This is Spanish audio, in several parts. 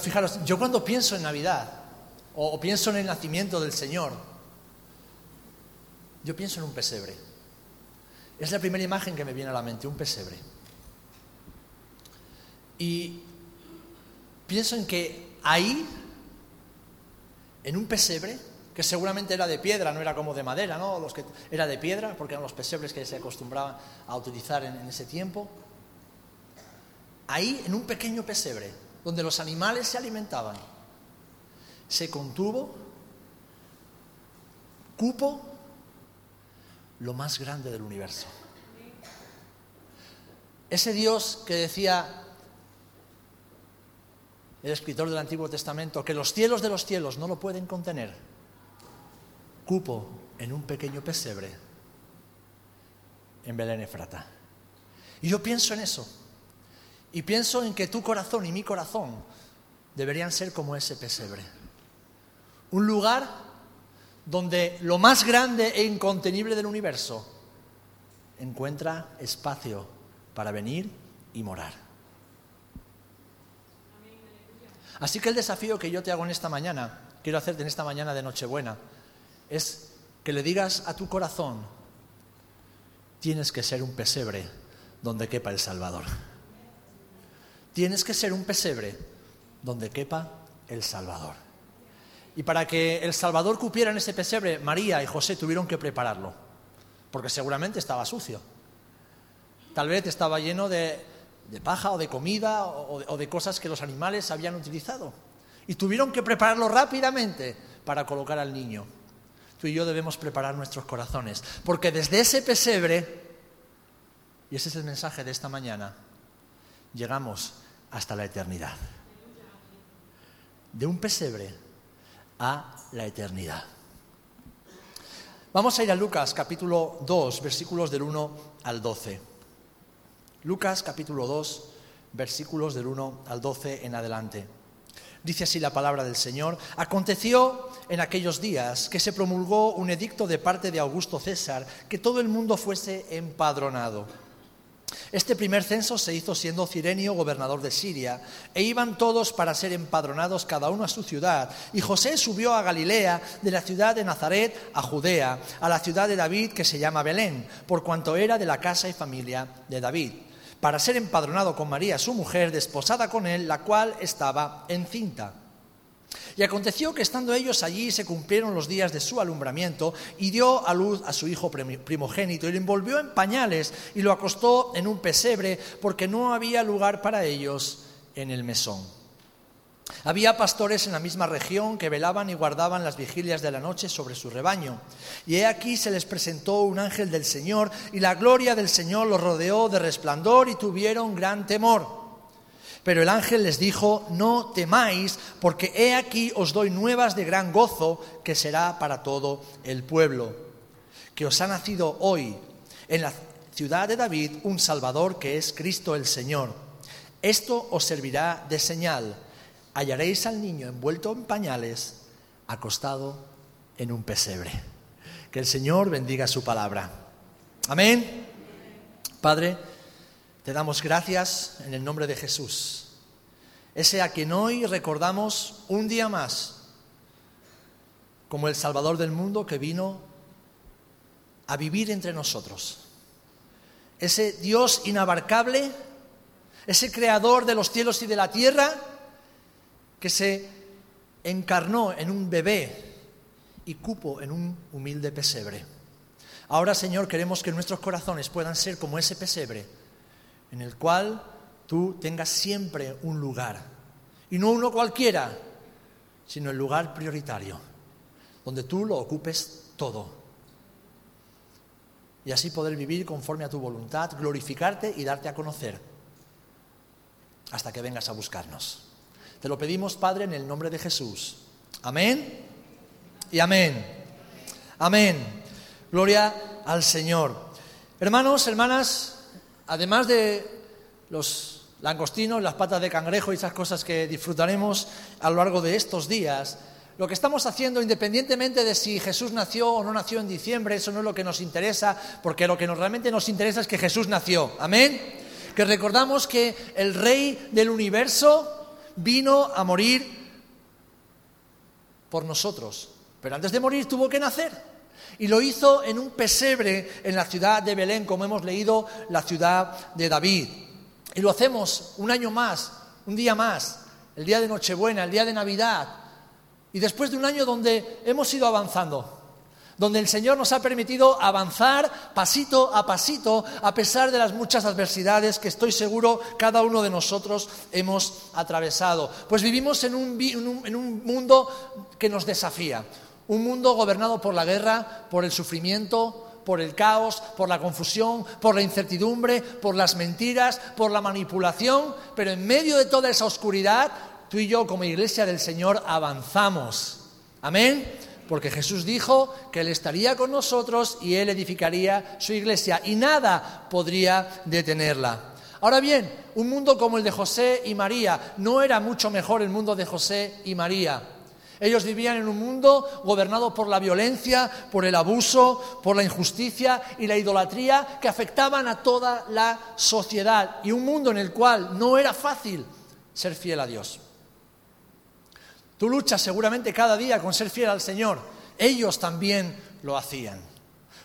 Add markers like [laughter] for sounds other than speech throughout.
Fijaros, yo cuando pienso en Navidad o, pienso en el nacimiento del Señor, yo pienso en un pesebre. Es la primera imagen que me viene a la mente, un pesebre. Y pienso en que ahí, en un pesebre, que seguramente era de piedra, no era como de madera, ¿no? Los que, era de piedra, porque eran los pesebres que se acostumbraban a utilizar en ese tiempo. Ahí, en un pequeño pesebre, donde los animales se alimentaban, se contuvo, cupo, lo más grande del universo. Ese Dios que decía el escritor del Antiguo Testamento, que los cielos de los cielos no lo pueden contener, cupo en un pequeño pesebre en Belén Efrata. Y yo pienso en eso. Y pienso en que tu corazón y mi corazón deberían ser como ese pesebre. Un lugar donde lo más grande e incontenible del universo encuentra espacio para venir y morar. Así que el desafío que yo te hago en esta mañana, quiero hacerte en esta mañana de Nochebuena, es que le digas a tu corazón, tienes que ser un pesebre donde quepa el Salvador. Tienes que ser un pesebre donde quepa el Salvador. Y para que el Salvador cupiera en ese pesebre, María y José tuvieron que prepararlo, porque seguramente estaba sucio. Tal vez estaba lleno de, de paja o de comida o, o de cosas que los animales habían utilizado. Y tuvieron que prepararlo rápidamente para colocar al niño. Tú y yo debemos preparar nuestros corazones, porque desde ese pesebre, y ese es el mensaje de esta mañana, llegamos hasta la eternidad. De un pesebre a la eternidad. Vamos a ir a Lucas capítulo 2, versículos del 1 al 12. Lucas capítulo 2, versículos del 1 al 12 en adelante. Dice así la palabra del Señor. Aconteció en aquellos días que se promulgó un edicto de parte de Augusto César que todo el mundo fuese empadronado. Este primer censo se hizo siendo Cirenio gobernador de Siria, e iban todos para ser empadronados cada uno a su ciudad. Y José subió a Galilea, de la ciudad de Nazaret a Judea, a la ciudad de David que se llama Belén, por cuanto era de la casa y familia de David, para ser empadronado con María, su mujer, desposada con él, la cual estaba encinta. Y aconteció que estando ellos allí se cumplieron los días de su alumbramiento y dio a luz a su hijo primogénito y lo envolvió en pañales y lo acostó en un pesebre porque no había lugar para ellos en el mesón. Había pastores en la misma región que velaban y guardaban las vigilias de la noche sobre su rebaño. Y he aquí se les presentó un ángel del Señor y la gloria del Señor los rodeó de resplandor y tuvieron gran temor. Pero el ángel les dijo, no temáis, porque he aquí os doy nuevas de gran gozo que será para todo el pueblo, que os ha nacido hoy en la ciudad de David un Salvador que es Cristo el Señor. Esto os servirá de señal. Hallaréis al niño envuelto en pañales, acostado en un pesebre. Que el Señor bendiga su palabra. Amén. Padre, te damos gracias en el nombre de Jesús, ese a quien hoy recordamos un día más como el Salvador del mundo que vino a vivir entre nosotros. Ese Dios inabarcable, ese creador de los cielos y de la tierra, que se encarnó en un bebé y cupo en un humilde pesebre. Ahora, Señor, queremos que nuestros corazones puedan ser como ese pesebre en el cual tú tengas siempre un lugar. Y no uno cualquiera, sino el lugar prioritario, donde tú lo ocupes todo. Y así poder vivir conforme a tu voluntad, glorificarte y darte a conocer hasta que vengas a buscarnos. Te lo pedimos, Padre, en el nombre de Jesús. Amén y amén. Amén. Gloria al Señor. Hermanos, hermanas, además de los langostinos, las patas de cangrejo y esas cosas que disfrutaremos a lo largo de estos días, lo que estamos haciendo, independientemente de si Jesús nació o no nació en diciembre, eso no es lo que nos interesa, porque lo que realmente nos interesa es que Jesús nació. Amén. Que recordamos que el Rey del universo vino a morir por nosotros. Pero antes de morir tuvo que nacer. Y lo hizo en un pesebre en la ciudad de Belén, como hemos leído, la ciudad de David. Y lo hacemos un año más, un día más, el día de Nochebuena, el día de Navidad. Y después de un año donde hemos ido avanzando, donde el Señor nos ha permitido avanzar pasito a pasito a pesar de las muchas adversidades que estoy seguro cada uno de nosotros hemos atravesado. Pues vivimos en un, en un mundo que nos desafía, un mundo gobernado por la guerra, por el sufrimiento, por el caos, por la confusión, por la incertidumbre, por las mentiras, por la manipulación, pero en medio de toda esa oscuridad, tú y yo como iglesia del Señor avanzamos. Amén. Porque Jesús dijo que Él estaría con nosotros y Él edificaría su iglesia y nada podría detenerla. Ahora bien, un mundo como el de José y María no era mucho mejor el mundo de José y María. Ellos vivían en un mundo gobernado por la violencia, por el abuso, por la injusticia y la idolatría que afectaban a toda la sociedad y un mundo en el cual no era fácil ser fiel a Dios. Tú luchas seguramente cada día con ser fiel al Señor. Ellos también lo hacían,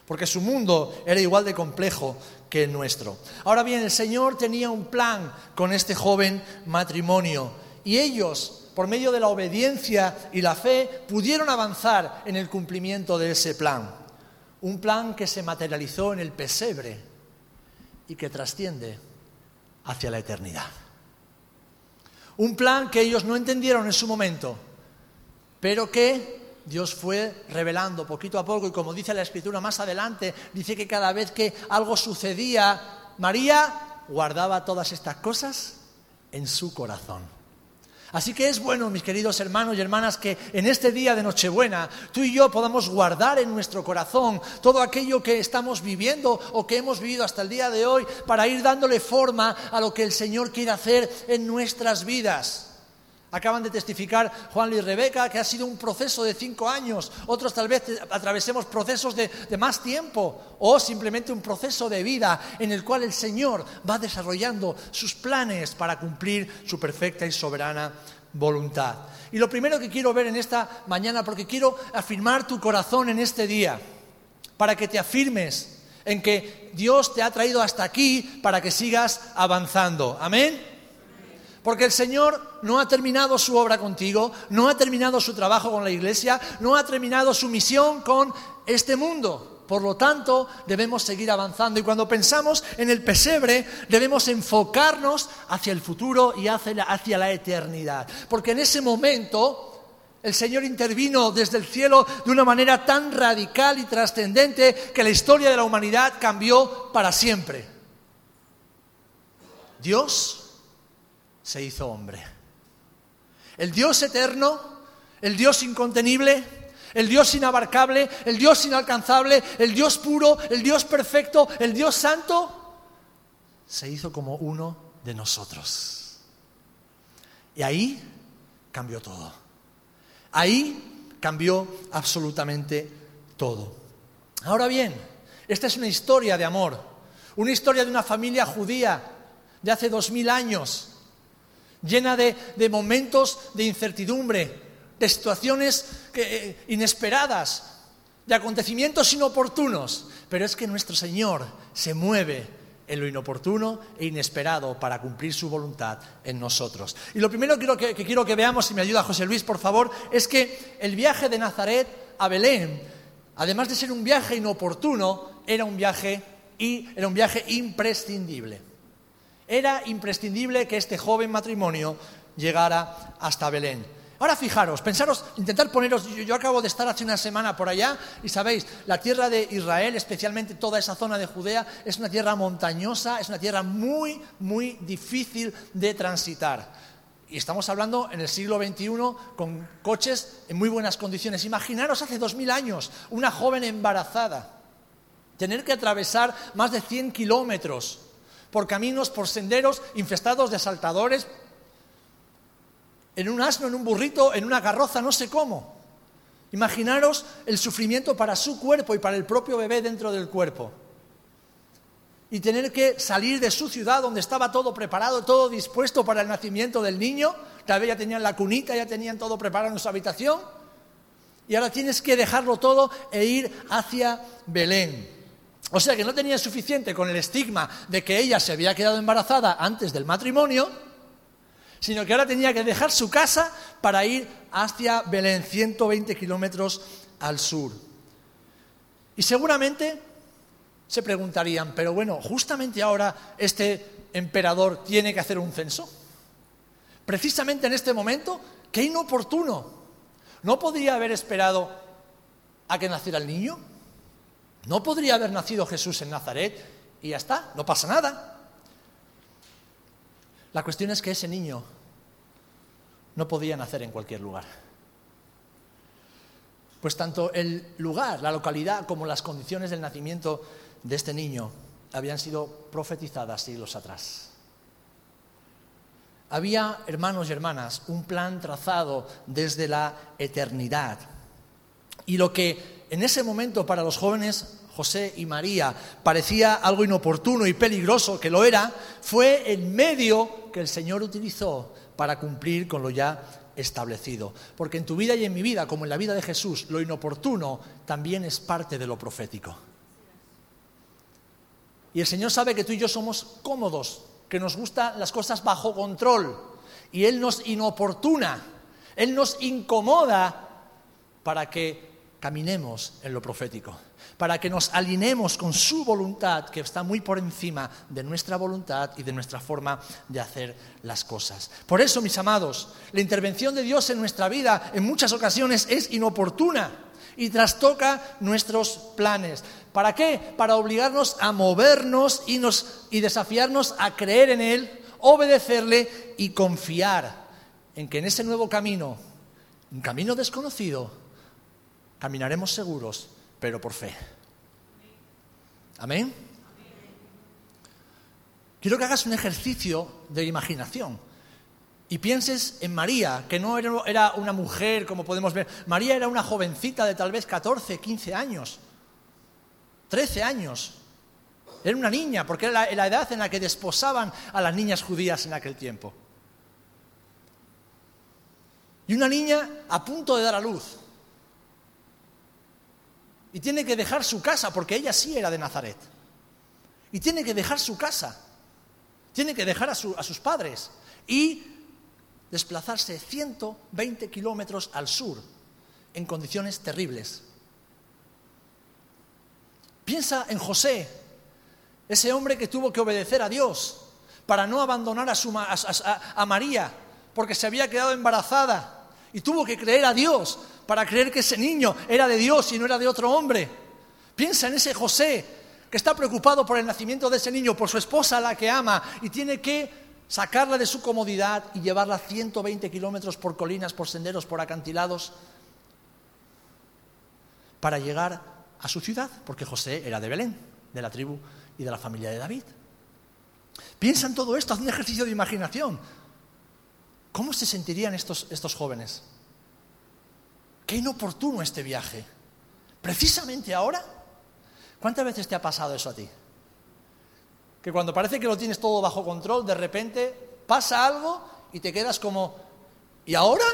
porque su mundo era igual de complejo que el nuestro. Ahora bien, el Señor tenía un plan con este joven matrimonio y ellos por medio de la obediencia y la fe, pudieron avanzar en el cumplimiento de ese plan. Un plan que se materializó en el pesebre y que trasciende hacia la eternidad. Un plan que ellos no entendieron en su momento, pero que Dios fue revelando poquito a poco y como dice la escritura más adelante, dice que cada vez que algo sucedía, María guardaba todas estas cosas en su corazón. Así que es bueno, mis queridos hermanos y hermanas, que en este día de Nochebuena tú y yo podamos guardar en nuestro corazón todo aquello que estamos viviendo o que hemos vivido hasta el día de hoy para ir dándole forma a lo que el Señor quiere hacer en nuestras vidas. Acaban de testificar Juan y Rebeca que ha sido un proceso de cinco años, otros tal vez atravesemos procesos de, de, más tiempo o simplemente un proceso de vida en el cual el Señor va desarrollando sus planes para cumplir su perfecta y soberana voluntad. Y lo primero que quiero ver en esta mañana, porque quiero afirmar tu corazón en este día, para que te afirmes en que Dios te ha traído hasta aquí para que sigas avanzando. Amén. Porque el Señor no ha terminado su obra contigo, no ha terminado su trabajo con la iglesia, no ha terminado su misión con este mundo. Por lo tanto, debemos seguir avanzando y cuando pensamos en el pesebre, debemos enfocarnos hacia el futuro y hacia la, hacia la eternidad. Porque en ese momento el Señor intervino desde el cielo de una manera tan radical y trascendente que la historia de la humanidad cambió para siempre. Dios se hizo hombre. El Dios eterno, el Dios incontenible, el Dios inabarcable, el Dios inalcanzable, el Dios puro, el Dios perfecto, el Dios santo, se hizo como uno de nosotros. Y ahí cambió todo. Ahí cambió absolutamente todo. Ahora bien, esta es una historia de amor, una historia de una familia judía de hace dos mil años llena de, momentos de incertidumbre, de situaciones eh, inesperadas, de acontecimientos inoportunos. Pero es que nuestro Señor se mueve en lo inoportuno e inesperado para cumplir su voluntad en nosotros. Y lo primero que, quiero que veamos, si me ayuda José Luis, por favor, es que el viaje de Nazaret a Belén, además de ser un viaje inoportuno, era un viaje y era un viaje imprescindible. Era imprescindible que este joven matrimonio llegara hasta Belén. Ahora fijaros, pensaros, intentar poneros, yo, acabo de estar hace una semana por allá y sabéis, la tierra de Israel, especialmente toda esa zona de Judea, es una tierra montañosa, es una tierra muy, muy difícil de transitar. Y estamos hablando en el siglo XXI con coches en muy buenas condiciones. Imaginaros hace dos mil años, una joven embarazada, tener que atravesar más de 100 kilómetros por caminos, por senderos infestados de asaltadores, en un asno, en un burrito, en una carroza, no sé cómo. Imaginaros el sufrimiento para su cuerpo y para el propio bebé dentro del cuerpo. Y tener que salir de su ciudad donde estaba todo preparado, todo dispuesto para el nacimiento del niño, tal vez ya tenían la cunita, ya tenían todo preparado en su habitación, y ahora tienes que dejarlo todo e ir hacia Belén. O sea que no tenía suficiente con el estigma de que ella se había quedado embarazada antes del matrimonio, sino que ahora tenía que dejar su casa para ir hacia Belén, 120 kilómetros al sur. Y seguramente se preguntarían, pero bueno, justamente ahora este emperador tiene que hacer un censo. Precisamente en este momento, qué inoportuno. ¿No podría haber esperado a que naciera el niño? ¿No podría haber nacido Jesús en Nazaret y ya está? No pasa nada. La cuestión es que ese niño no podía nacer en cualquier lugar. Pues tanto el lugar, la localidad, como las condiciones del nacimiento de este niño habían sido profetizadas siglos atrás. Había, hermanos y hermanas, un plan trazado desde la eternidad. Y lo que en ese momento para los jóvenes José y María parecía algo inoportuno y peligroso, que lo era, fue el medio que el Señor utilizó para cumplir con lo ya establecido. Porque en tu vida y en mi vida, como en la vida de Jesús, lo inoportuno también es parte de lo profético. Y el Señor sabe que tú y yo somos cómodos, que nos gustan las cosas bajo control. Y Él nos inoportuna, Él nos incomoda para que caminemos en lo profético, para que nos alineemos con su voluntad, que está muy por encima de nuestra voluntad y de nuestra forma de hacer las cosas. Por eso, mis amados, la intervención de Dios en nuestra vida en muchas ocasiones es inoportuna y trastoca nuestros planes. ¿Para qué? Para obligarnos a movernos y, y desafiarnos a creer en Él, obedecerle y confiar en que en ese nuevo camino, un camino desconocido, caminaremos seguros, pero por fe. Amén. Quiero que hagas un ejercicio de imaginación y pienses en María, que no era una mujer como podemos ver. María era una jovencita de tal vez 14, 15 años, 13 años. Era una niña, porque era la, edad en la que desposaban a las niñas judías en aquel tiempo. Y una niña a punto de dar a luz y tiene que dejar su casa, porque ella sí era de Nazaret. Y tiene que dejar su casa, tiene que dejar a, sus padres y desplazarse 120 kilómetros al sur en condiciones terribles. Piensa en José, ese hombre que tuvo que obedecer a Dios para no abandonar a, a María, porque se había quedado embarazada y tuvo que creer a Dios para creer que ese niño era de Dios y no era de otro hombre. Piensa en ese José que está preocupado por el nacimiento de ese niño, por su esposa la que ama y tiene que sacarla de su comodidad y llevarla 120 kilómetros por colinas, por senderos, por acantilados, para llegar a su ciudad, porque José era de Belén, de la tribu y de la familia de David. Piensa en todo esto, haz un ejercicio de imaginación. ¿Cómo se sentirían estos, estos jóvenes? Qué inoportuno este viaje. Precisamente ahora. ¿Cuántas veces te ha pasado eso a ti? Que cuando parece que lo tienes todo bajo control, de repente pasa algo y te quedas como, ¿y ahora?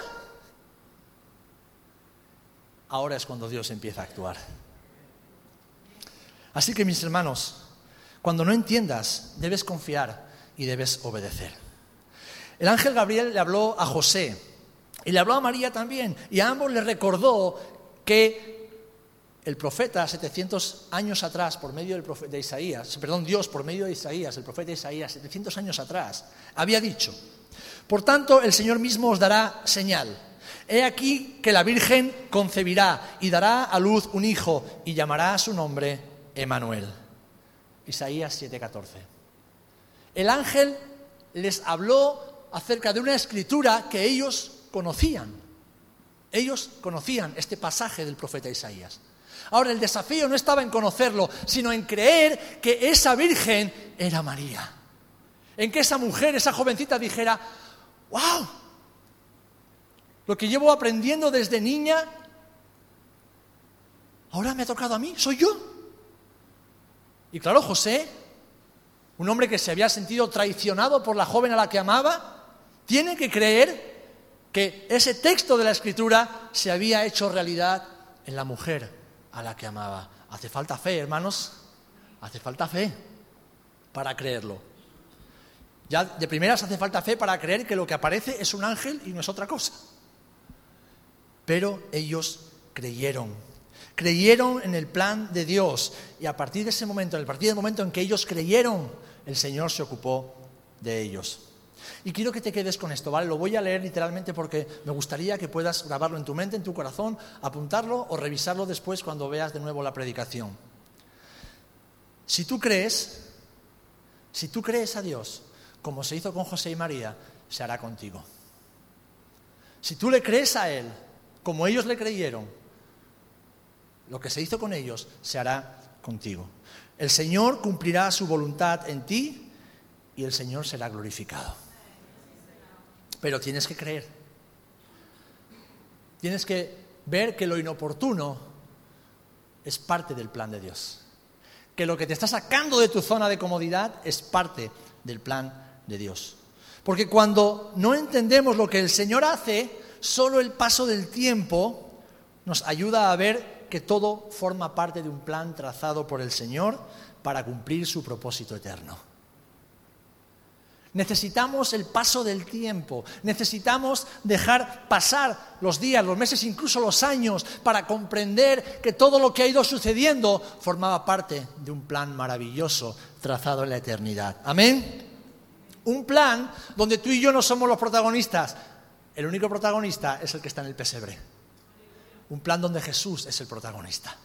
Ahora es cuando Dios empieza a actuar. Así que mis hermanos, cuando no entiendas, debes confiar y debes obedecer. El ángel Gabriel le habló a José y le habló a María también, y a ambos le recordó que el profeta 700 años atrás, por medio del profeta de Isaías, perdón, Dios por medio de Isaías, el profeta Isaías, 700 años atrás, había dicho, por tanto el Señor mismo os dará señal. He aquí que la Virgen concebirá y dará a luz un hijo y llamará a su nombre Emanuel. Isaías 7:14. El ángel les habló acerca de una escritura que ellos conocían. Ellos conocían este pasaje del profeta Isaías. Ahora el desafío no estaba en conocerlo, sino en creer que esa virgen era María. En que esa mujer, esa jovencita dijera, wow, lo que llevo aprendiendo desde niña, ahora me ha tocado a mí, soy yo. Y claro, José, un hombre que se había sentido traicionado por la joven a la que amaba, tiene que creer que ese texto de la escritura se había hecho realidad en la mujer a la que amaba. Hace falta fe, hermanos, hace falta fe para creerlo. Ya de primeras hace falta fe para creer que lo que aparece es un ángel y no es otra cosa. Pero ellos creyeron, creyeron en el plan de Dios y a partir de ese momento, en partir del momento en que ellos creyeron, el Señor se ocupó de ellos. Y quiero que te quedes con esto, ¿vale? Lo voy a leer literalmente porque me gustaría que puedas grabarlo en tu mente, en tu corazón, apuntarlo o revisarlo después cuando veas de nuevo la predicación. Si tú crees, si tú crees a Dios, como se hizo con José y María, se hará contigo. Si tú le crees a Él, como ellos le creyeron, lo que se hizo con ellos se hará contigo. El Señor cumplirá su voluntad en ti y el Señor será glorificado. Pero tienes que creer. Tienes que ver que lo inoportuno es parte del plan de Dios. Que lo que te está sacando de tu zona de comodidad es parte del plan de Dios. Porque cuando no entendemos lo que el Señor hace, solo el paso del tiempo nos ayuda a ver que todo forma parte de un plan trazado por el Señor para cumplir su propósito eterno. Necesitamos el paso del tiempo, necesitamos dejar pasar los días, los meses, incluso los años, para comprender que todo lo que ha ido sucediendo formaba parte de un plan maravilloso trazado en la eternidad. Amén. Un plan donde tú y yo no somos los protagonistas, el único protagonista es el que está en el pesebre. Un plan donde Jesús es el protagonista.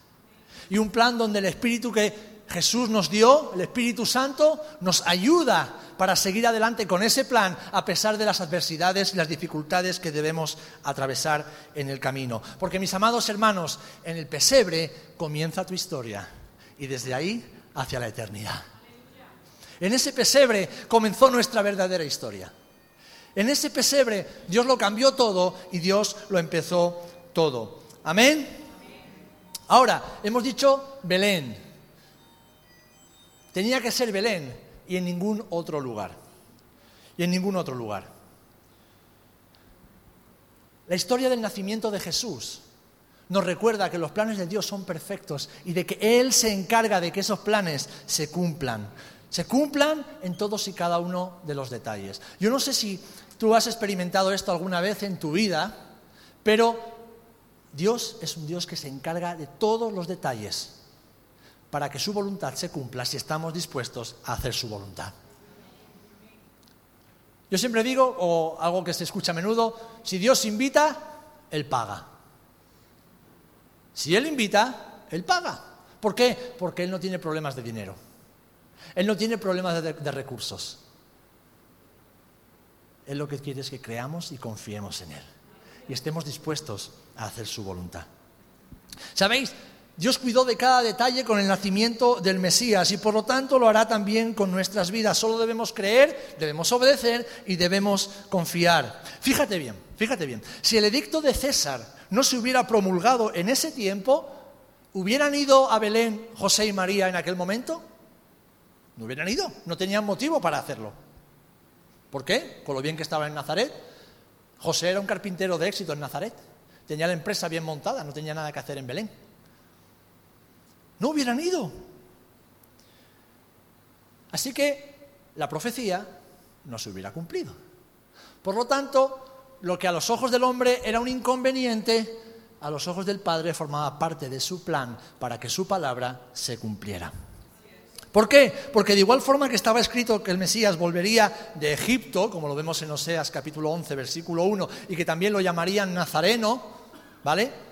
Y un plan donde el Espíritu que Jesús nos dio, el Espíritu Santo, nos ayuda para seguir adelante con ese plan a pesar de las adversidades y las dificultades que debemos atravesar en el camino. Porque mis amados hermanos, en el pesebre comienza tu historia y desde ahí hacia la eternidad. En ese pesebre comenzó nuestra verdadera historia. En ese pesebre Dios lo cambió todo y Dios lo empezó todo. Amén. Ahora, hemos dicho Belén, Tenía que ser Belén y en ningún otro lugar. Y en ningún otro lugar. La historia del nacimiento de Jesús nos recuerda que los planes de Dios son perfectos y de que Él se encarga de que esos planes se cumplan. Se cumplan en todos y cada uno de los detalles. Yo no sé si tú has experimentado esto alguna vez en tu vida, pero Dios es un Dios que se encarga de todos los detalles para que su voluntad se cumpla si estamos dispuestos a hacer su voluntad. Yo siempre digo, o algo que se escucha a menudo, si Dios invita, Él paga. Si Él invita, Él paga. ¿Por qué? Porque Él no tiene problemas de dinero. Él no tiene problemas de, recursos. Él lo que quiere es que creamos y confiemos en Él. Y estemos dispuestos a hacer su voluntad. ¿Sabéis? Dios cuidó de cada detalle con el nacimiento del Mesías y por lo tanto lo hará también con nuestras vidas. Solo debemos creer, debemos obedecer y debemos confiar. Fíjate bien, fíjate bien. Si el edicto de César no se hubiera promulgado en ese tiempo, ¿hubieran ido a Belén José y María en aquel momento? No hubieran ido, no tenían motivo para hacerlo. ¿Por qué? Con lo bien que estaba en Nazaret. José era un carpintero de éxito en Nazaret. Tenía la empresa bien montada, no tenía nada que hacer en Belén no hubieran ido. Así que la profecía no se hubiera cumplido. Por lo tanto, lo que a los ojos del hombre era un inconveniente, a los ojos del Padre formaba parte de su plan para que su palabra se cumpliera. ¿Por qué? Porque de igual forma que estaba escrito que el Mesías volvería de Egipto, como lo vemos en Oseas capítulo 11, versículo 1, y que también lo llamarían Nazareno, ¿vale?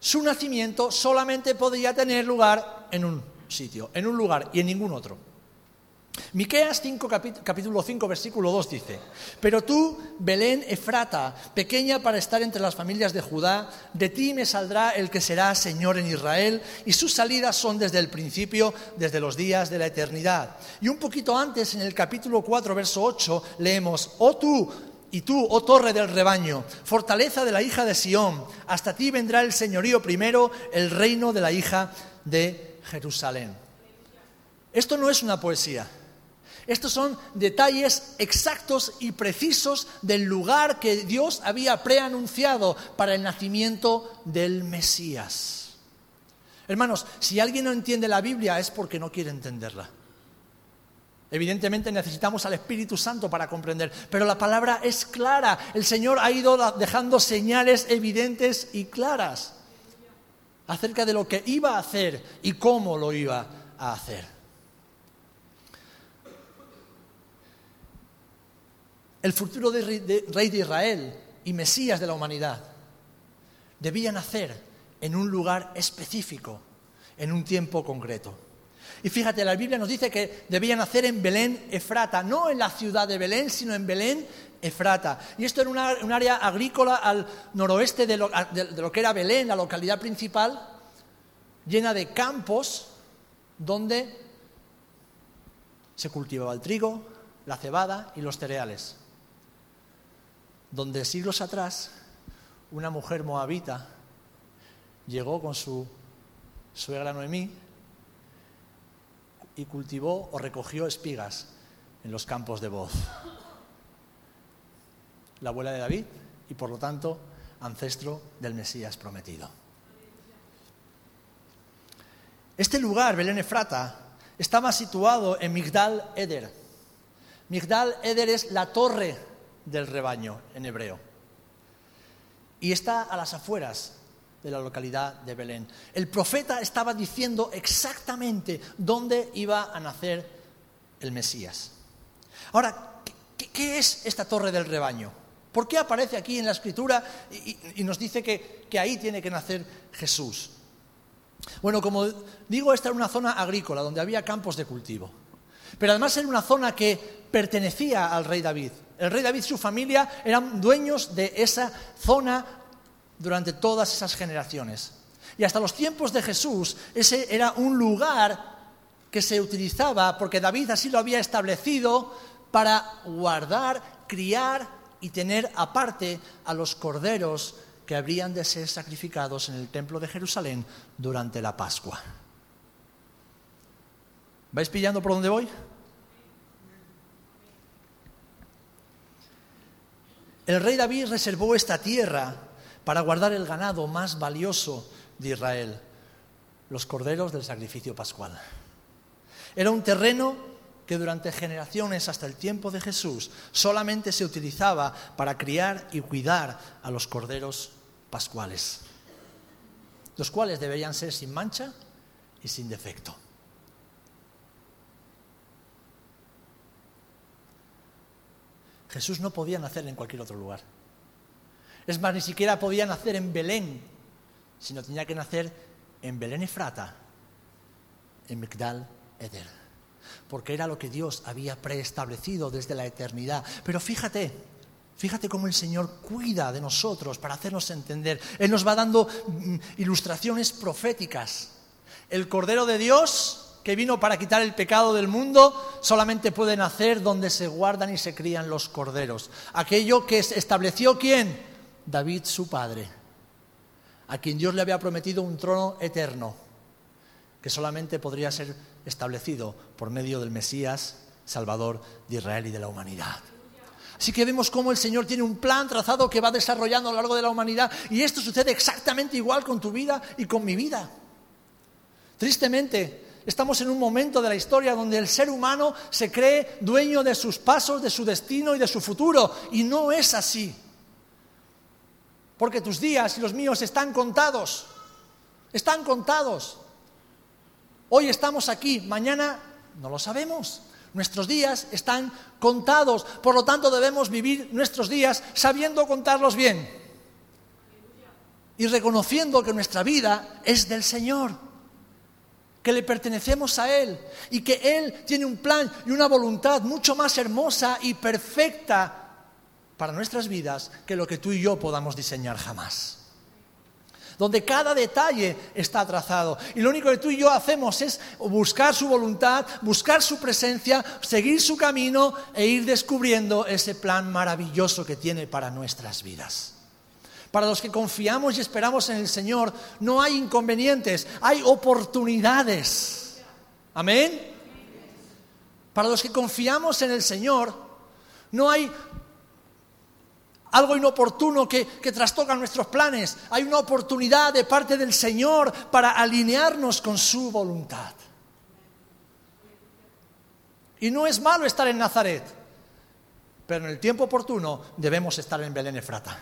Su nacimiento solamente podía tener lugar en un sitio, en un lugar y en ningún otro. Miqueas 5, capítulo 5, versículo 2 dice, Pero tú, Belén Efrata, pequeña para estar entre las familias de Judá, de ti me saldrá el que será Señor en Israel, y sus salidas son desde el principio, desde los días de la eternidad. Y un poquito antes, en el capítulo 4, verso 8, leemos, Oh tú, y tú, oh torre del rebaño, fortaleza de la hija de Sión, hasta ti vendrá el señorío primero, el reino de la hija de Jerusalén. Esto no es una poesía. Estos son detalles exactos y precisos del lugar que Dios había preanunciado para el nacimiento del Mesías. Hermanos, si alguien no entiende la Biblia es porque no quiere entenderla. Evidentemente necesitamos al Espíritu Santo para comprender, pero la palabra es clara. El Señor ha ido dejando señales evidentes y claras acerca de lo que iba a hacer y cómo lo iba a hacer. El futuro de rey de Israel y Mesías de la humanidad debía nacer en un lugar específico, en un tiempo concreto. Y fíjate, la Biblia nos dice que debía nacer en Belén, Efrata, no en la ciudad de Belén, sino en Belén, Efrata. Y esto era un área agrícola al noroeste de lo, de lo que era Belén, la localidad principal, llena de campos donde se cultivaba el trigo, la cebada y los cereales. Donde siglos atrás una mujer moabita llegó con su suegra Noemí y cultivó o recogió espigas en los campos de voz. La abuela de David y por lo tanto ancestro del Mesías prometido. Este lugar, Belén Efrata, estaba situado en Migdal Eder. Migdal Eder es la torre del rebaño en hebreo. Y está a las afueras de la localidad de Belén. El profeta estaba diciendo exactamente dónde iba a nacer el Mesías. Ahora, ¿qué, es esta torre del rebaño? ¿Por qué aparece aquí en la escritura y, nos dice que, que ahí tiene que nacer Jesús? Bueno, como digo, esta era una zona agrícola donde había campos de cultivo. Pero además era una zona que pertenecía al rey David. El rey David y su familia eran dueños de esa zona durante todas esas generaciones. Y hasta los tiempos de Jesús, ese era un lugar que se utilizaba, porque David así lo había establecido, para guardar, criar y tener aparte a los corderos que habrían de ser sacrificados en el templo de Jerusalén durante la Pascua. ¿Vais pillando por dónde voy? El rey David reservó esta tierra para guardar el ganado más valioso de Israel, los corderos del sacrificio pascual. Era un terreno que durante generaciones hasta el tiempo de Jesús solamente se utilizaba para criar y cuidar a los corderos pascuales, los cuales deberían ser sin mancha y sin defecto. Jesús no podía nacer en cualquier otro lugar. Es más, ni siquiera podía nacer en Belén, sino tenía que nacer en Belén Efrata, en Migdal Eder, porque era lo que Dios había preestablecido desde la eternidad. Pero fíjate, fíjate cómo el Señor cuida de nosotros para hacernos entender. Él nos va dando mm, ilustraciones proféticas. El Cordero de Dios que vino para quitar el pecado del mundo, solamente puede nacer donde se guardan y se crían los corderos. Aquello que estableció quién? David su padre, a quien Dios le había prometido un trono eterno, que solamente podría ser establecido por medio del Mesías, Salvador de Israel y de la humanidad. Así que vemos cómo el Señor tiene un plan trazado que va desarrollando a lo largo de la humanidad y esto sucede exactamente igual con tu vida y con mi vida. Tristemente, estamos en un momento de la historia donde el ser humano se cree dueño de sus pasos, de su destino y de su futuro y no es así porque tus días y los míos están contados. Están contados. Hoy estamos aquí, mañana no lo sabemos. Nuestros días están contados, por lo tanto debemos vivir nuestros días sabiendo contarlos bien y reconociendo que nuestra vida es del Señor, que le pertenecemos a Él y que Él tiene un plan y una voluntad mucho más hermosa y perfecta para nuestras vidas que lo que tú y yo podamos diseñar jamás. Donde cada detalle está trazado. Y lo único que tú y yo hacemos es buscar su voluntad, buscar su presencia, seguir su camino e ir descubriendo ese plan maravilloso que tiene para nuestras vidas. Para los que confiamos y esperamos en el Señor, no hay inconvenientes, hay oportunidades. Amén. Para los que confiamos en el Señor, no hay algo inoportuno que, que, trastoca nuestros planes. Hay una oportunidad de parte del Señor para alinearnos con su voluntad. Y no es malo estar en Nazaret, pero en el tiempo oportuno debemos estar en Belén Efrata.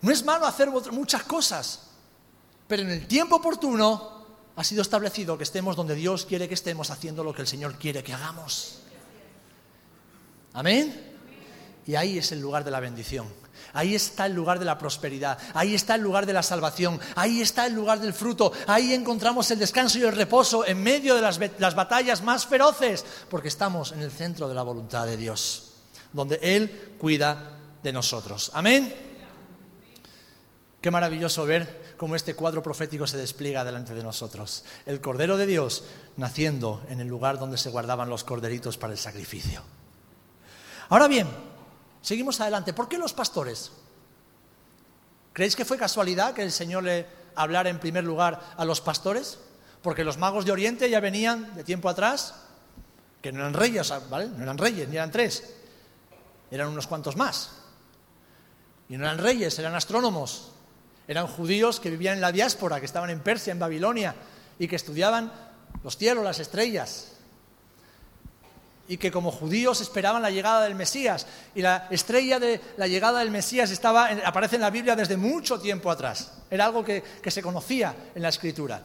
No es malo hacer muchas cosas, pero en el tiempo oportuno ha sido establecido que estemos donde Dios quiere que estemos haciendo lo que el Señor quiere que hagamos. Amén. Y ahí es el lugar de la bendición. Ahí está el lugar de la prosperidad, ahí está el lugar de la salvación, ahí está el lugar del fruto, ahí encontramos el descanso y el reposo en medio de las, las, batallas más feroces, porque estamos en el centro de la voluntad de Dios, donde Él cuida de nosotros. Amén. Qué maravilloso ver cómo este cuadro profético se despliega delante de nosotros. El Cordero de Dios naciendo en el lugar donde se guardaban los corderitos para el sacrificio. Ahora bien, seguimos adelante. ¿Por qué los pastores? ¿Creéis que fue casualidad que el Señor le hablara en primer lugar a los pastores? Porque los magos de Oriente ya venían de tiempo atrás, que no eran reyes, ¿vale? No eran reyes, ni eran tres, eran unos cuantos más. Y no eran reyes, eran astrónomos, eran judíos que vivían en la diáspora, que estaban en Persia, en Babilonia, y que estudiaban los cielos, las estrellas. Y que como judíos esperaban la llegada del Mesías. Y la estrella de la llegada del Mesías estaba, aparece en la Biblia desde mucho tiempo atrás. Era algo que, que se conocía en la Escritura.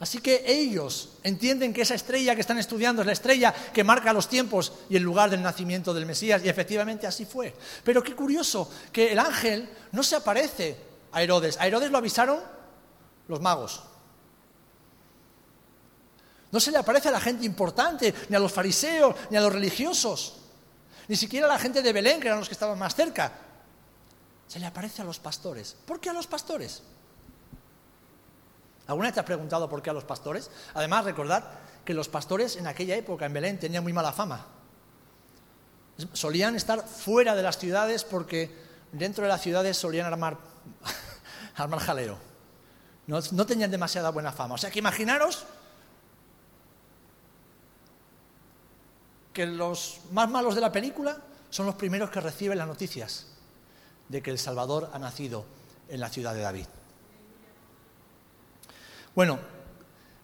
Así que ellos entienden que esa estrella que están estudiando es la estrella que marca los tiempos y el lugar del nacimiento del Mesías, y efectivamente así fue. Pero qué curioso que el ángel no se aparece a Herodes. A Herodes lo avisaron los magos. No se le aparece a la gente importante, ni a los fariseos, ni a los religiosos, ni siquiera a la gente de Belén, que eran los que estaban más cerca. Se le aparece a los pastores. ¿Por qué a los pastores? ¿Alguna vez te has preguntado por qué a los pastores? Además, recordad que los pastores en aquella época en Belén tenían muy mala fama. Solían estar fuera de las ciudades porque dentro de las ciudades solían armar, [laughs] armar jaleo. No, no tenían demasiada buena fama. O sea que imaginaros que los más malos de la película son los primeros que reciben las noticias de que el Salvador ha nacido en la ciudad de David. Bueno,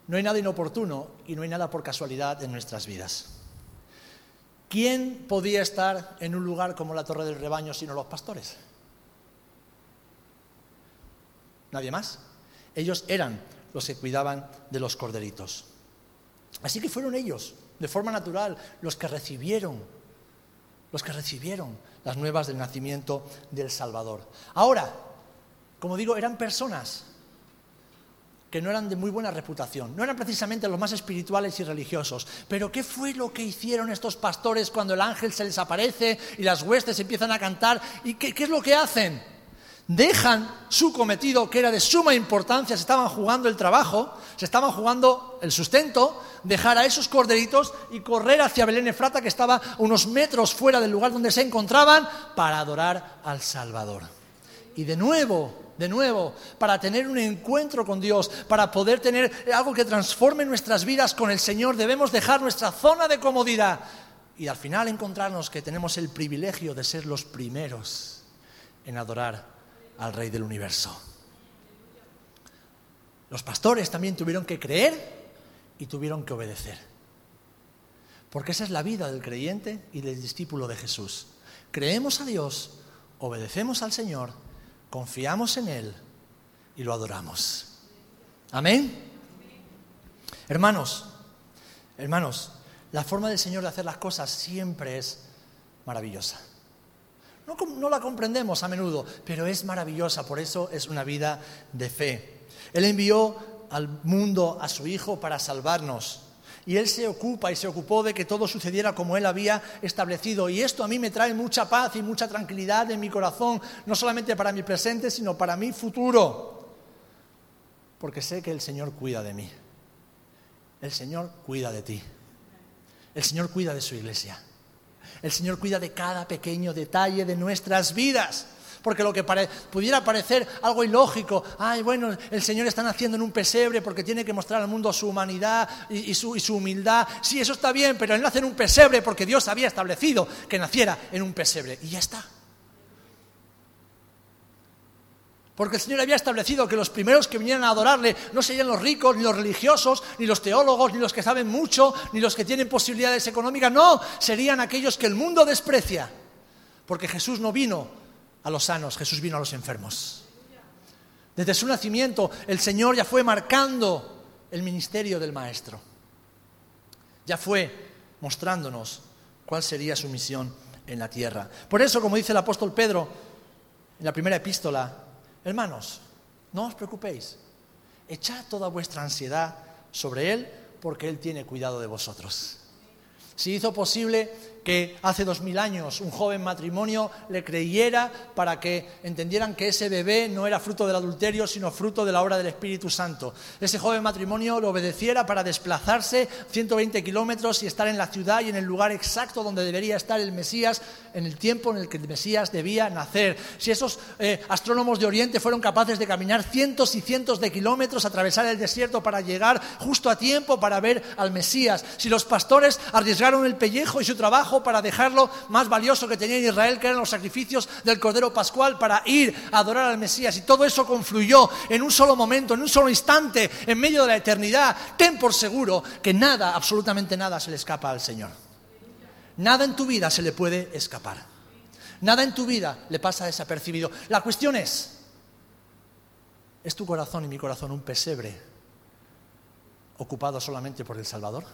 no hay nada inoportuno y no hay nada por casualidad en nuestras vidas. ¿Quién podía estar en un lugar como la Torre del Rebaño sino los pastores? Nadie más. Ellos eran los que cuidaban de los corderitos. Así que fueron ellos, de forma natural, los que recibieron, los que recibieron las nuevas del nacimiento del Salvador. Ahora, como digo, eran personas que no eran de muy buena reputación, no eran precisamente los más espirituales y religiosos. Pero ¿qué fue lo que hicieron estos pastores cuando el ángel se les aparece y las huestes empiezan a cantar? ¿Y qué, qué es lo que hacen? Dejan su cometido, que era de suma importancia, se estaban jugando el trabajo, se estaban jugando el sustento, dejar a esos corderitos y correr hacia Belén Efrata, que estaba unos metros fuera del lugar donde se encontraban, para adorar al Salvador. Y de nuevo de nuevo, para tener un encuentro con Dios, para poder tener algo que transforme nuestras vidas con el Señor, debemos dejar nuestra zona de comodidad y al final encontrarnos que tenemos el privilegio de ser los primeros en adorar al Rey del universo. Los pastores también tuvieron que creer y tuvieron que obedecer. Porque esa es la vida del creyente y del discípulo de Jesús. Creemos a Dios, obedecemos al Señor confiamos en Él y lo adoramos. Amén. Hermanos, hermanos, la forma del Señor de hacer las cosas siempre es maravillosa. No, la comprendemos a menudo, pero es maravillosa, por eso es una vida de fe. Él envió al mundo a su Hijo para salvarnos. Y Él se ocupa y se ocupó de que todo sucediera como Él había establecido. Y esto a mí me trae mucha paz y mucha tranquilidad en mi corazón, no solamente para mi presente, sino para mi futuro. Porque sé que el Señor cuida de mí. El Señor cuida de ti. El Señor cuida de su iglesia. El Señor cuida de cada pequeño detalle de nuestras vidas. Porque lo que pudiera parecer algo ilógico, ay, bueno, el Señor está naciendo en un pesebre porque tiene que mostrar al mundo su humanidad y, su, y su humildad. Sí, eso está bien, pero Él nace en un pesebre porque Dios había establecido que naciera en un pesebre. Y ya está. Porque el Señor había establecido que los primeros que vinieran a adorarle no serían los ricos, ni los religiosos, ni los teólogos, ni los que saben mucho, ni los que tienen posibilidades económicas. No, serían aquellos que el mundo desprecia. Porque Jesús no vino a los sanos, Jesús vino a los enfermos. Desde su nacimiento el Señor ya fue marcando el ministerio del Maestro. Ya fue mostrándonos cuál sería su misión en la tierra. Por eso, como dice el apóstol Pedro en la primera epístola, Hermanos, no os preocupéis, echad toda vuestra ansiedad sobre Él porque Él tiene cuidado de vosotros. Si hizo posible que hace dos mil años un joven matrimonio le creyera para que entendieran que ese bebé no era fruto del adulterio, sino fruto de la obra del Espíritu Santo. Ese joven matrimonio lo obedeciera para desplazarse 120 kilómetros y estar en la ciudad y en el lugar exacto donde debería estar el Mesías en el tiempo en el que el Mesías debía nacer. Si esos eh, astrónomos de Oriente fueron capaces de caminar cientos y cientos de kilómetros, atravesar el desierto para llegar justo a tiempo para ver al Mesías. Si los pastores arriesgaron el pellejo y su trabajo, para dejarlo más valioso que tenía Israel, que eran los sacrificios del Cordero Pascual, para ir a adorar al Mesías. Y todo eso confluyó en un solo momento, en un solo instante, en medio de la eternidad. Ten por seguro que nada, absolutamente nada, se le escapa al Señor. Nada en tu vida se le puede escapar. Nada en tu vida le pasa desapercibido. La cuestión es, ¿es tu corazón y mi corazón un pesebre ocupado solamente por el Salvador?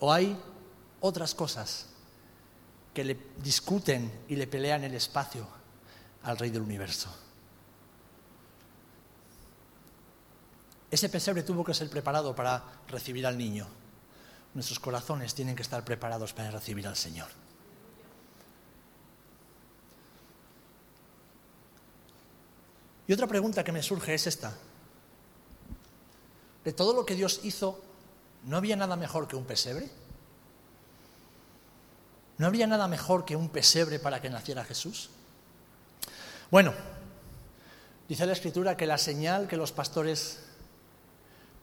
¿O hay otras cosas que le discuten y le pelean el espacio al Rey del Universo? Ese pesebre tuvo que ser preparado para recibir al niño. Nuestros corazones tienen que estar preparados para recibir al Señor. Y otra pregunta que me surge es esta. De todo lo que Dios hizo ¿No había nada mejor que un pesebre? ¿No había nada mejor que un pesebre para que naciera Jesús? Bueno, dice la Escritura que la señal que los pastores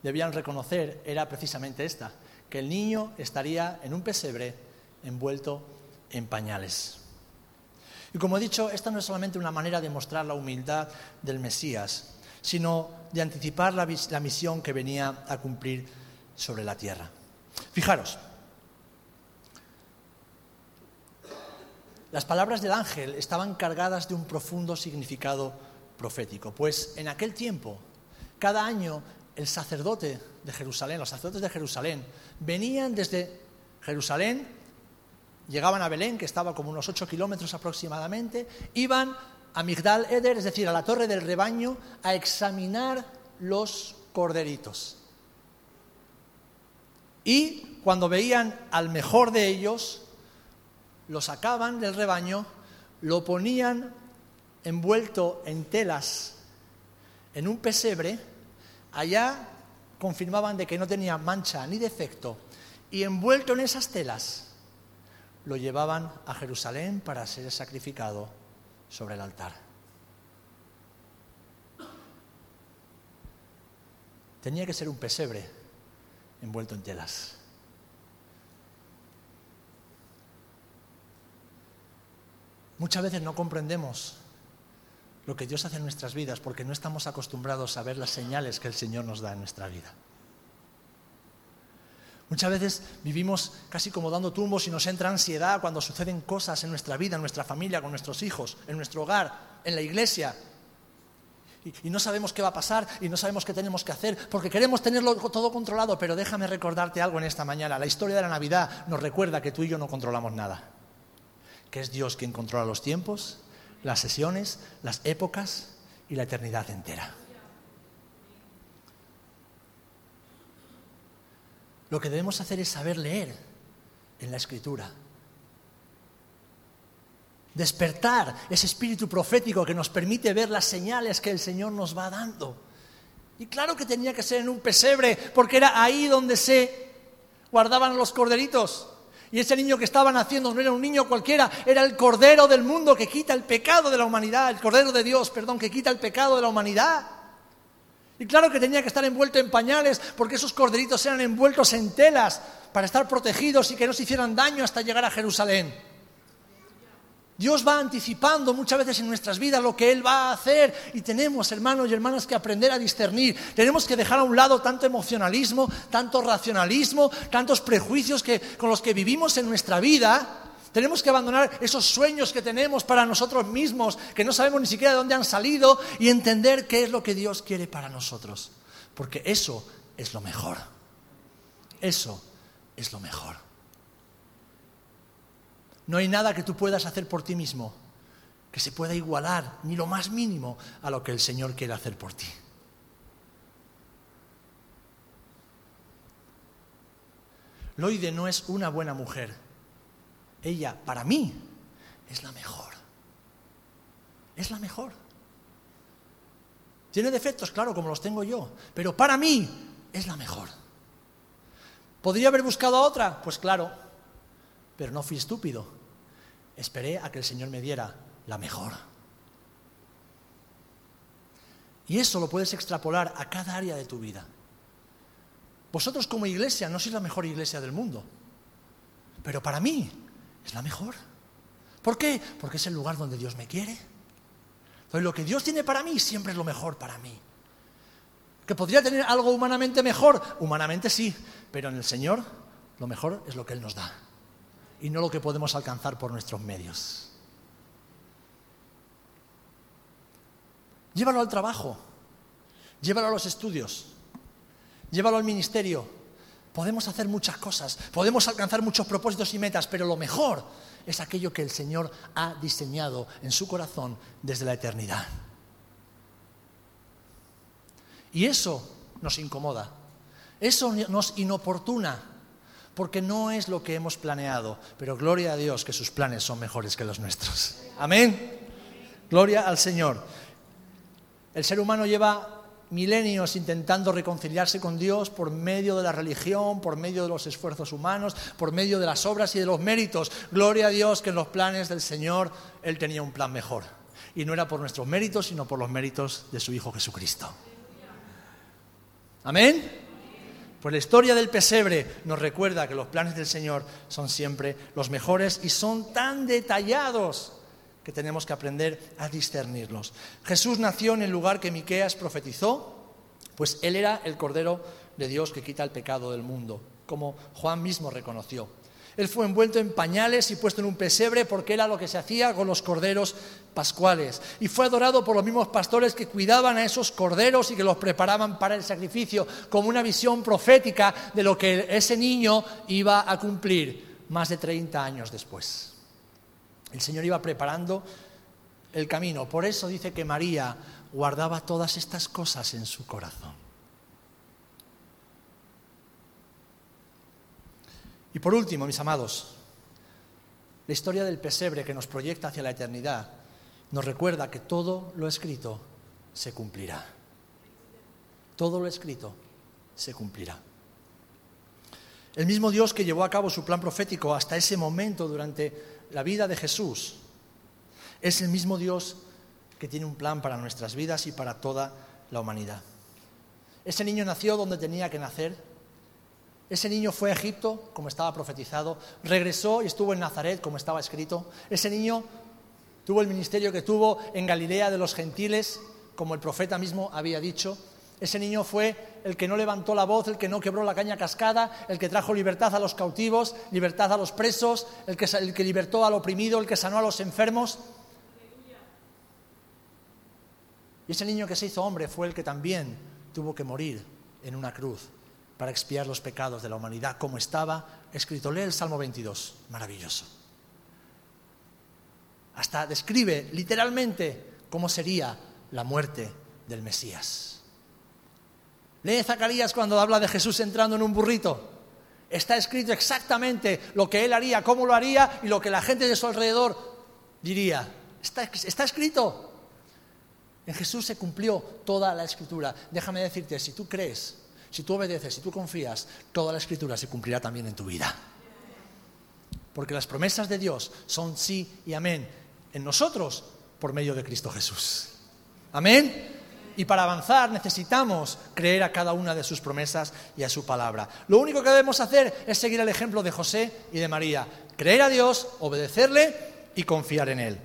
debían reconocer era precisamente esta, que el niño estaría en un pesebre envuelto en pañales. Y como he dicho, esta no es solamente una manera de mostrar la humildad del Mesías, sino de anticipar la, la misión que venía a cumplir sobre la tierra. Fijaros, las palabras del ángel estaban cargadas de un profundo significado profético, pues en aquel tiempo, cada año, el sacerdote de Jerusalén, los sacerdotes de Jerusalén, venían desde Jerusalén, llegaban a Belén, que estaba como unos ocho kilómetros aproximadamente, iban a Migdal Eder, es decir, a la torre del rebaño, a examinar los corderitos. Y cuando veían al mejor de ellos, lo sacaban del rebaño, lo ponían envuelto en telas en un pesebre, allá confirmaban de que no tenía mancha ni defecto, y envuelto en esas telas lo llevaban a Jerusalén para ser sacrificado sobre el altar. Tenía que ser un pesebre envuelto en telas. Muchas veces no comprendemos lo que Dios hace en nuestras vidas porque no estamos acostumbrados a ver las señales que el Señor nos da en nuestra vida. Muchas veces vivimos casi como dando tumbos y nos entra ansiedad cuando suceden cosas en nuestra vida, en nuestra familia, con nuestros hijos, en nuestro hogar, en la iglesia, y, no sabemos qué va a pasar y no sabemos qué tenemos que hacer porque queremos tenerlo todo controlado, pero déjame recordarte algo en esta mañana. La historia de la Navidad nos recuerda que tú y yo no controlamos nada, que es Dios quien controla los tiempos, las sesiones, las épocas y la eternidad entera. Lo que debemos hacer es saber leer en la escritura despertar ese espíritu profético que nos permite ver las señales que el Señor nos va dando. Y claro que tenía que ser en un pesebre, porque era ahí donde se guardaban los corderitos. Y ese niño que estaba naciendo no era un niño cualquiera, era el Cordero del mundo que quita el pecado de la humanidad, el Cordero de Dios, perdón, que quita el pecado de la humanidad. Y claro que tenía que estar envuelto en pañales, porque esos corderitos eran envueltos en telas para estar protegidos y que no se hicieran daño hasta llegar a Jerusalén. Dios va anticipando muchas veces en nuestras vidas lo que Él va a hacer y tenemos, hermanos y hermanas, que aprender a discernir. Tenemos que dejar a un lado tanto emocionalismo, tanto racionalismo, tantos prejuicios que, con los que vivimos en nuestra vida. Tenemos que abandonar esos sueños que tenemos para nosotros mismos, que no sabemos ni siquiera de dónde han salido, y entender qué es lo que Dios quiere para nosotros. Porque eso es lo mejor. Eso es lo mejor. No hay nada que tú puedas hacer por ti mismo que se pueda igualar, ni lo más mínimo, a lo que el Señor quiere hacer por ti. Loide no es una buena mujer. Ella, para mí, es la mejor. Es la mejor. Tiene defectos, claro, como los tengo yo, pero para mí es la mejor. ¿Podría haber buscado a otra? Pues claro, pero no fui estúpido. Esperé a que el Señor me diera la mejor. Y eso lo puedes extrapolar a cada área de tu vida. Vosotros como iglesia no sois la mejor iglesia del mundo, pero para mí es la mejor. ¿Por qué? Porque es el lugar donde Dios me quiere. Entonces lo que Dios tiene para mí siempre es lo mejor para mí. ¿Que podría tener algo humanamente mejor? Humanamente sí, pero en el Señor lo mejor es lo que Él nos da y no lo que podemos alcanzar por nuestros medios. Llévalo al trabajo, llévalo a los estudios, llévalo al ministerio. Podemos hacer muchas cosas, podemos alcanzar muchos propósitos y metas, pero lo mejor es aquello que el Señor ha diseñado en su corazón desde la eternidad. Y eso nos incomoda, eso nos inoportuna, porque no es lo que hemos planeado, pero gloria a Dios que sus planes son mejores que los nuestros. Amén. Gloria al Señor. El ser humano lleva milenios intentando reconciliarse con Dios por medio de la religión, por medio de los esfuerzos humanos, por medio de las obras y de los méritos. Gloria a Dios que en los planes del Señor Él tenía un plan mejor. Y no era por nuestros méritos, sino por los méritos de su Hijo Jesucristo. Amén. Pues la historia del pesebre nos recuerda que los planes del Señor son siempre los mejores y son tan detallados que tenemos que aprender a discernirlos. Jesús nació en el lugar que Miqueas profetizó, pues él era el Cordero de Dios que quita el pecado del mundo, como Juan mismo reconoció. Él fue envuelto en pañales y puesto en un pesebre porque era lo que se hacía con los corderos pascuales. Y fue adorado por los mismos pastores que cuidaban a esos corderos y que los preparaban para el sacrificio, como una visión profética de lo que ese niño iba a cumplir más de 30 años después. El Señor iba preparando el camino. Por eso dice que María guardaba todas estas cosas en su corazón. Y por último, mis amados, la historia del pesebre que nos proyecta hacia la eternidad nos recuerda que todo lo escrito se cumplirá. Todo lo escrito se cumplirá. El mismo Dios que llevó a cabo su plan profético hasta ese momento durante la vida de Jesús, es el mismo Dios que tiene un plan para nuestras vidas y para toda la humanidad. Ese niño nació donde tenía que nacer, ese niño fue a Egipto, como estaba profetizado, regresó y estuvo en Nazaret, como estaba escrito. Ese niño tuvo el ministerio que tuvo en Galilea de los gentiles, como el profeta mismo había dicho. Ese niño fue el que no levantó la voz, el que no quebró la caña cascada, el que trajo libertad a los cautivos, libertad a los presos, el que, el que libertó al oprimido, el que sanó a los enfermos. Y ese niño que se hizo hombre fue el que también tuvo que morir en una cruz para expiar los pecados de la humanidad, como estaba escrito. Lee el Salmo 22, maravilloso. Hasta describe literalmente cómo sería la muerte del Mesías. Lee Zacarías cuando habla de Jesús entrando en un burrito. Está escrito exactamente lo que él haría, cómo lo haría y lo que la gente de su alrededor diría. Está, escrito. En Jesús se cumplió toda la escritura. Déjame decirte, si tú crees si tú obedeces, si tú confías, toda la escritura se cumplirá también en tu vida. porque las promesas de Dios son sí y amén en nosotros por medio de Cristo Jesús. Amén. Y para avanzar necesitamos creer a cada una de sus promesas y a su palabra. Lo único que debemos hacer es seguir el ejemplo de José y de María. Creer a Dios, obedecerle y confiar en Él.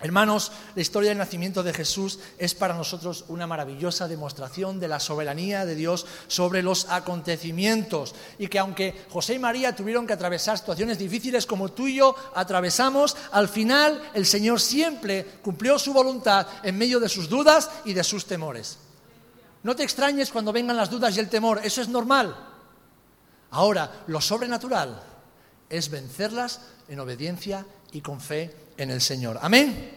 Hermanos, la historia del nacimiento de Jesús es para nosotros una maravillosa demostración de la soberanía de Dios sobre los acontecimientos y que aunque José y María tuvieron que atravesar situaciones difíciles como tú y yo atravesamos, al final el Señor siempre cumplió su voluntad en medio de sus dudas y de sus temores. No te extrañes cuando vengan las dudas y el temor, eso es normal. Ahora, lo sobrenatural es vencerlas en obediencia y con fe en el Señor. Amén.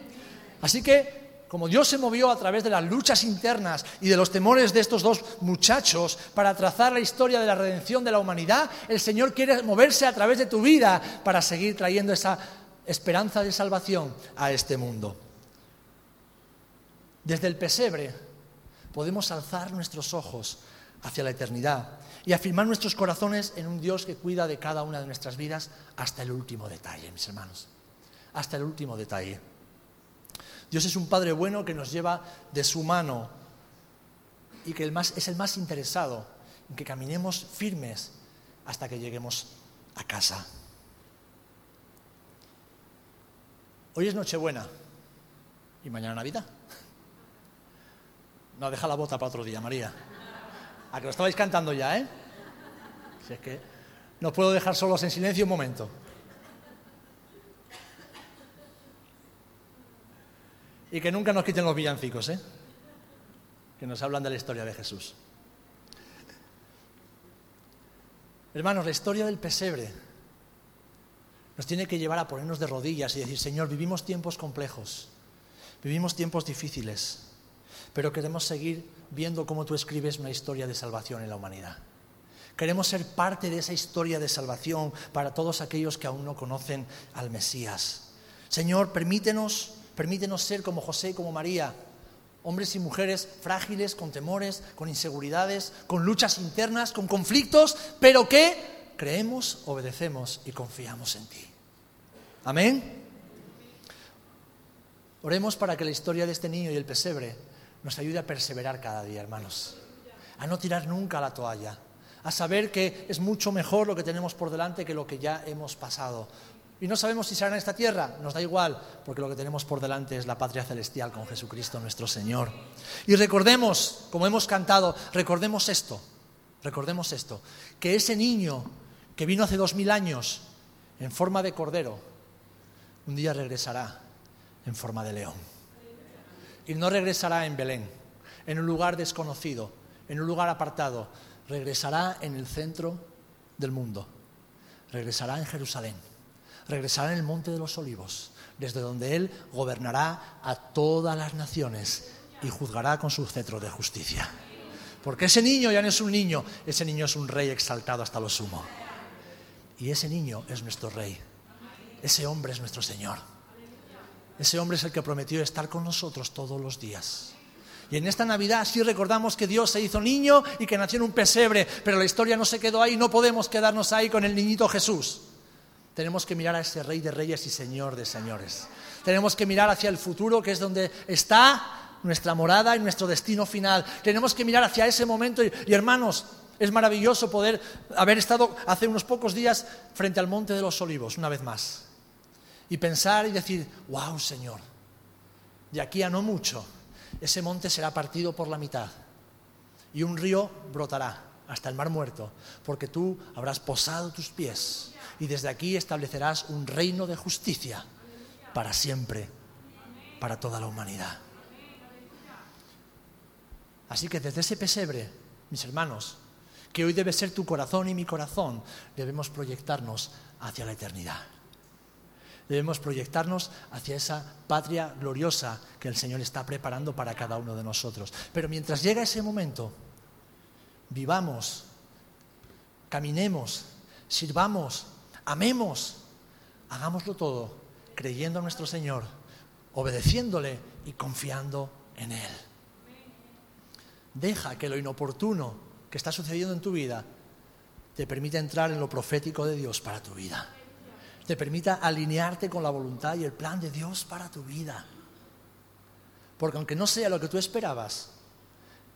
Así que, como Dios se movió a través de las luchas internas y de los temores de estos dos muchachos para trazar la historia de la redención de la humanidad, el Señor quiere moverse a través de tu vida para seguir trayendo esa esperanza de salvación a este mundo. Desde el pesebre podemos alzar nuestros ojos hacia la eternidad y afirmar nuestros corazones en un Dios que cuida de cada una de nuestras vidas hasta el último detalle, mis hermanos hasta el último detalle. Dios es un Padre bueno que nos lleva de su mano y que es el más interesado en que caminemos firmes hasta que lleguemos a casa. Hoy es Nochebuena y mañana Navidad. No, deja la bota para otro día, María. A que lo estabais cantando ya, ¿eh? Si es que no puedo dejar solos en silencio un momento. Y que nunca nos quiten los villancicos, ¿eh? que nos hablan de la historia de Jesús. Hermanos, la historia del pesebre nos tiene que llevar a ponernos de rodillas y decir, Señor, vivimos tiempos complejos, vivimos tiempos difíciles, pero queremos seguir viendo cómo tú escribes una historia de salvación en la humanidad. Queremos ser parte de esa historia de salvación para todos aquellos que aún no conocen al Mesías. Señor, permítenos Permítenos ser como José y como María, hombres y mujeres frágiles, con temores, con inseguridades, con luchas internas, con conflictos, pero que creemos, obedecemos y confiamos en ti. Amén. Oremos para que la historia de este niño y el pesebre nos ayude a perseverar cada día, hermanos, a no tirar nunca la toalla, a saber que es mucho mejor lo que tenemos por delante que lo que ya hemos pasado, y no sabemos si será en esta tierra, nos da igual, porque lo que tenemos por delante es la patria celestial con Jesucristo nuestro Señor. Y recordemos, como hemos cantado, recordemos esto, recordemos esto, que ese niño que vino hace dos mil años en forma de cordero, un día regresará en forma de león. Y no regresará en Belén, en un lugar desconocido, en un lugar apartado, regresará en el centro del mundo, regresará en Jerusalén regresará en el monte de los olivos, desde donde Él gobernará a todas las naciones y juzgará con su cetro de justicia. Porque ese niño ya no es un niño, ese niño es un rey exaltado hasta lo sumo. Y ese niño es nuestro rey. Ese hombre es nuestro Señor. Ese hombre es el que prometió estar con nosotros todos los días. Y en esta Navidad sí recordamos que Dios se hizo niño y que nació en un pesebre, pero la historia no se quedó ahí, no podemos quedarnos ahí con el niñito Jesús. Tenemos que mirar a ese Rey de Reyes y Señor de Señores. Tenemos que mirar hacia el futuro, que es donde está nuestra morada y nuestro destino final. Tenemos que mirar hacia ese momento. Y, hermanos, es maravilloso poder haber estado hace unos pocos días frente al Monte de los Olivos, una vez más. Y pensar y decir, wow, Señor, de aquí a no mucho, ese monte será partido por la mitad. Y un río brotará hasta el mar muerto, porque tú habrás posado tus pies y desde aquí establecerás un reino de justicia para siempre, para toda la humanidad. Así que desde ese pesebre, mis hermanos, que hoy debe ser tu corazón y mi corazón, debemos proyectarnos hacia la eternidad. Debemos proyectarnos hacia esa patria gloriosa que el Señor está preparando para cada uno de nosotros. Pero mientras llega ese momento, vivamos, caminemos, sirvamos, Amemos, hagámoslo todo creyendo en nuestro Señor, obedeciéndole y confiando en Él. Deja que lo inoportuno que está sucediendo en tu vida te permita entrar en lo profético de Dios para tu vida. te permita alinearte con la voluntad y el plan de Dios para tu vida. Porque aunque no sea lo que tú esperabas,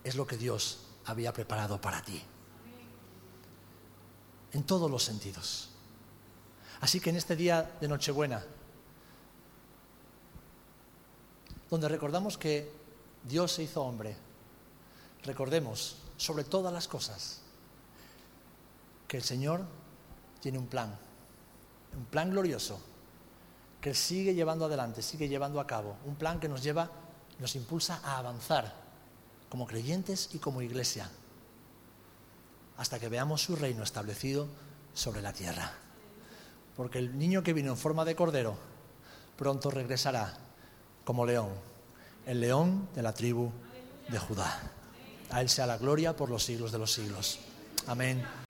es lo que Dios había preparado para ti. En todos los sentidos. Así que en este día de Nochebuena, donde recordamos que Dios se hizo hombre, recordemos sobre todas las cosas que el Señor tiene un plan, un plan glorioso, que sigue llevando adelante, sigue llevando a cabo, un plan que nos lleva, nos impulsa a avanzar como creyentes y como iglesia, hasta que veamos su reino establecido sobre la tierra. Porque el niño que vino en forma de cordero pronto regresará como león, el león de la tribu de Judá. A Él sea la gloria por los siglos de los siglos. Amén.